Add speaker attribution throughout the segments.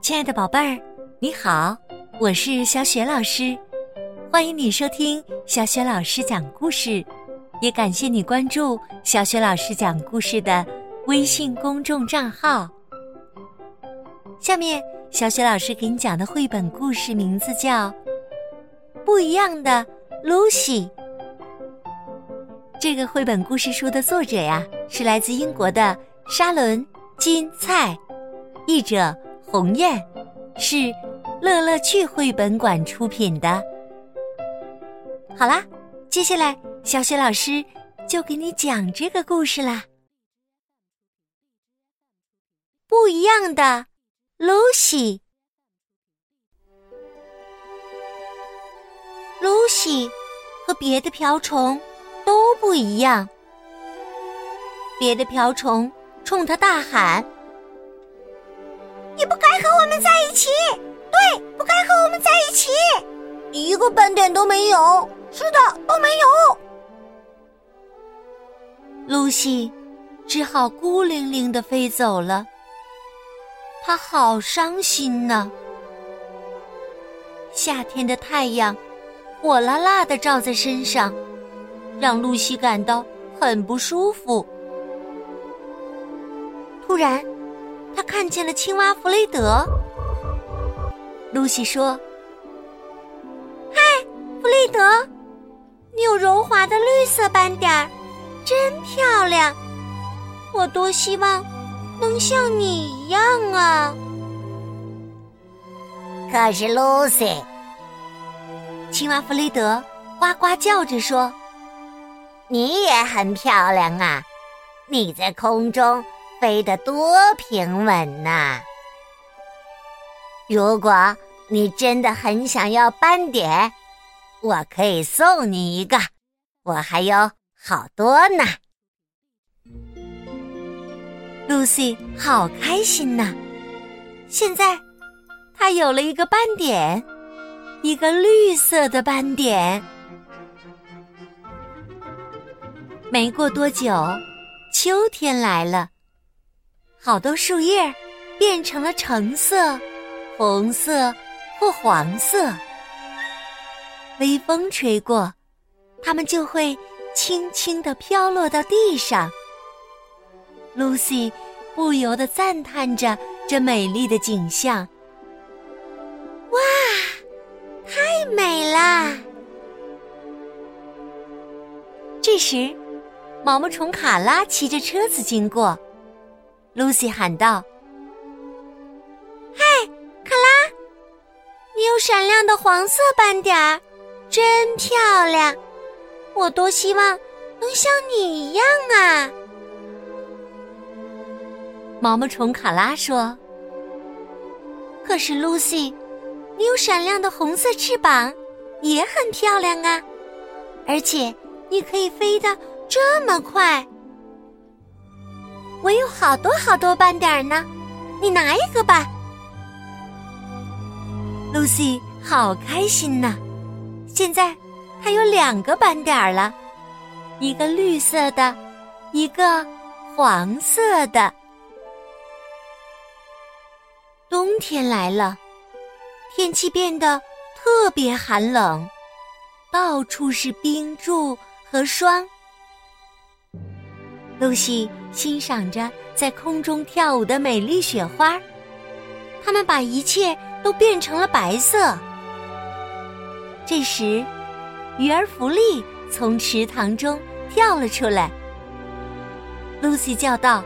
Speaker 1: 亲爱的宝贝儿，你好，我是小雪老师，欢迎你收听小雪老师讲故事，也感谢你关注小雪老师讲故事的微信公众账号。下面，小雪老师给你讲的绘本故事名字叫《不一样的露西》。这个绘本故事书的作者呀，是来自英国的沙伦·金蔡，译者。鸿雁是乐乐趣绘本馆出品的。好啦，接下来小雪老师就给你讲这个故事啦。不一样的露西，露西和别的瓢虫都不一样。别的瓢虫冲他大喊。
Speaker 2: 你不该和我们在一起，对，不该和我们在一起，
Speaker 3: 一个斑点都没有。
Speaker 2: 是的，都没有。
Speaker 1: 露西只好孤零零的飞走了，她好伤心呢。夏天的太阳火辣辣的照在身上，让露西感到很不舒服。突然。他看见了青蛙弗雷德。露西说：“
Speaker 2: 嗨，弗雷德，你有柔滑的绿色斑点儿，真漂亮！我多希望能像你一样啊！”
Speaker 3: 可是露西，
Speaker 1: 青蛙弗雷德呱呱叫着说：“
Speaker 3: 你也很漂亮啊！你在空中。”飞得多平稳呐！如果你真的很想要斑点，我可以送你一个，我还有好多呢。
Speaker 1: 露西好开心呐！现在她有了一个斑点，一个绿色的斑点。没过多久，秋天来了。好多树叶变成了橙色、红色或黄色。微风吹过，它们就会轻轻地飘落到地上。露西不由得赞叹着这美丽的景象：“
Speaker 2: 哇，太美啦！”
Speaker 1: 这时，毛毛虫卡拉骑着车子经过。露西喊道：“
Speaker 2: 嗨，卡拉，你有闪亮的黄色斑点儿，真漂亮！我多希望能像你一样啊！”
Speaker 1: 毛毛虫卡拉说：“可是露西，你有闪亮的红色翅膀，也很漂亮啊！而且你可以飞得这么快。”我有好多好多斑点呢，你拿一个吧。露西好开心呐，现在她有两个斑点儿了，一个绿色的，一个黄色的。冬天来了，天气变得特别寒冷，到处是冰柱和霜。露西欣赏着在空中跳舞的美丽雪花，他们把一切都变成了白色。这时，鱼儿弗利从池塘中跳了出来。露西叫道：“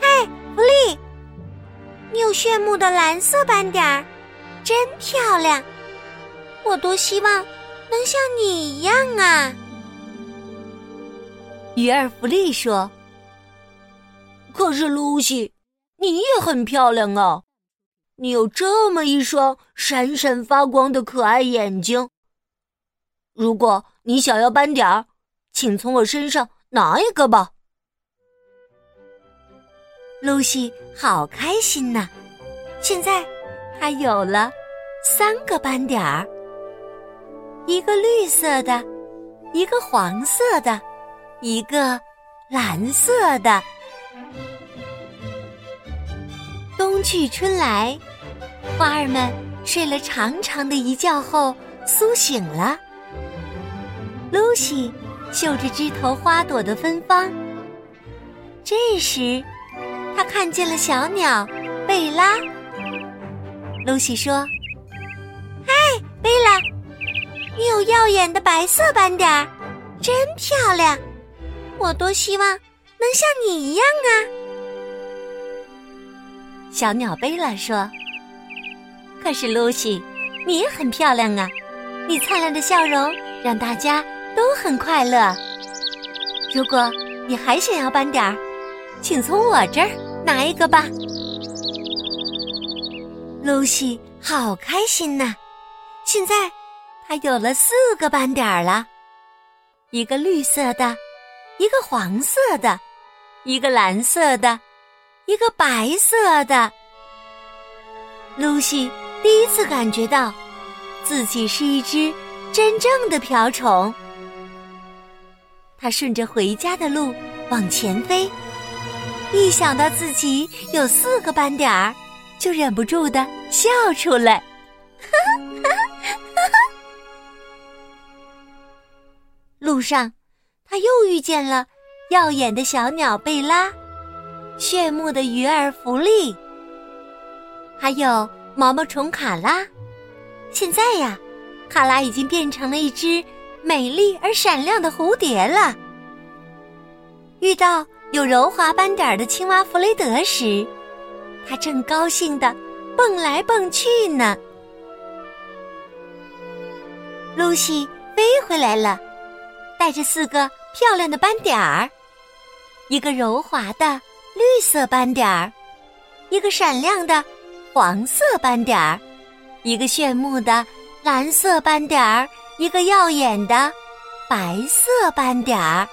Speaker 2: 嗨，弗利，你有炫目的蓝色斑点儿，真漂亮！我多希望能像你一样啊！”
Speaker 1: 鱼儿弗利说：“
Speaker 3: 可是露西，你也很漂亮啊！你有这么一双闪闪发光的可爱眼睛。如果你想要斑点儿，请从我身上拿一个吧。”
Speaker 1: 露西好开心呐！现在她有了三个斑点儿：一个绿色的，一个黄色的。一个蓝色的，冬去春来，花儿们睡了长长的一觉后苏醒了。露西嗅着枝头花朵的芬芳。这时，她看见了小鸟贝拉。露西说：“
Speaker 2: 嗨，贝拉，你有耀眼的白色斑点儿，真漂亮！我多希望能像你一样啊！”
Speaker 1: 小鸟贝拉说：“可是露西，你也很漂亮啊！你灿烂的笑容让大家都很快乐。如果你还想要斑点儿，请从我这儿拿一个吧。”露西好开心呐！现在她有了四个斑点儿了，一个绿色的，一个黄色的，一个蓝色的，一个白色的。露西第一次感觉到自己是一只真正的瓢虫。她顺着回家的路往前飞，一想到自己有四个斑点儿。就忍不住的笑出来。路上，他又遇见了耀眼的小鸟贝拉，炫目的鱼儿弗利，还有毛毛虫卡拉。现在呀，卡拉已经变成了一只美丽而闪亮的蝴蝶了。遇到有柔滑斑点的青蛙弗雷德时。他正高兴的蹦来蹦去呢。露西飞回来了，带着四个漂亮的斑点儿：一个柔滑的绿色斑点儿，一个闪亮的黄色斑点儿，一个炫目的蓝色斑点儿，一个耀眼的白色斑点儿。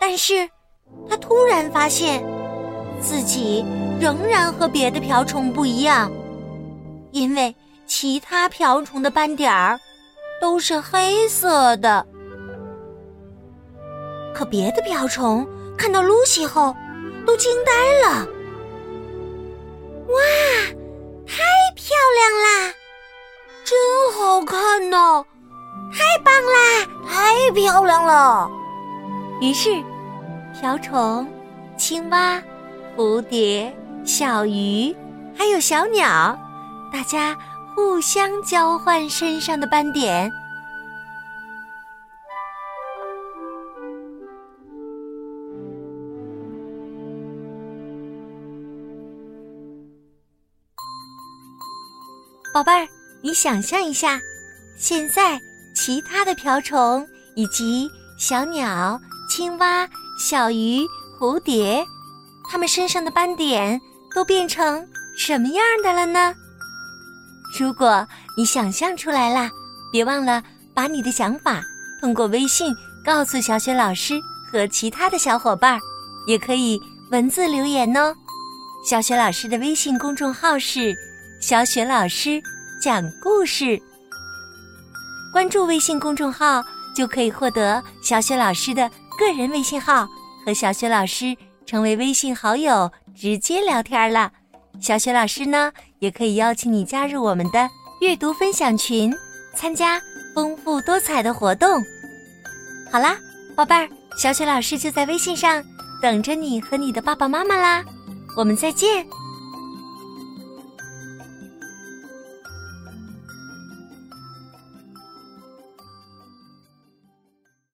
Speaker 1: 但是，他突然发现。自己仍然和别的瓢虫不一样，因为其他瓢虫的斑点儿都是黑色的。可别的瓢虫看到露西后，都惊呆了。
Speaker 2: 哇，太漂亮啦！
Speaker 3: 真好看呢！
Speaker 2: 太棒啦！
Speaker 3: 太漂亮了！
Speaker 1: 于是，瓢虫、青蛙。蝴蝶、小鱼，还有小鸟，大家互相交换身上的斑点。宝贝儿，你想象一下，现在其他的瓢虫以及小鸟、青蛙、小鱼、蝴蝶。它们身上的斑点都变成什么样的了呢？如果你想象出来啦，别忘了把你的想法通过微信告诉小雪老师和其他的小伙伴儿，也可以文字留言哦。小雪老师的微信公众号是“小雪老师讲故事”，关注微信公众号就可以获得小雪老师的个人微信号和小雪老师。成为微信好友，直接聊天了。小雪老师呢，也可以邀请你加入我们的阅读分享群，参加丰富多彩的活动。好啦，宝贝儿，小雪老师就在微信上等着你和你的爸爸妈妈啦。我们再见。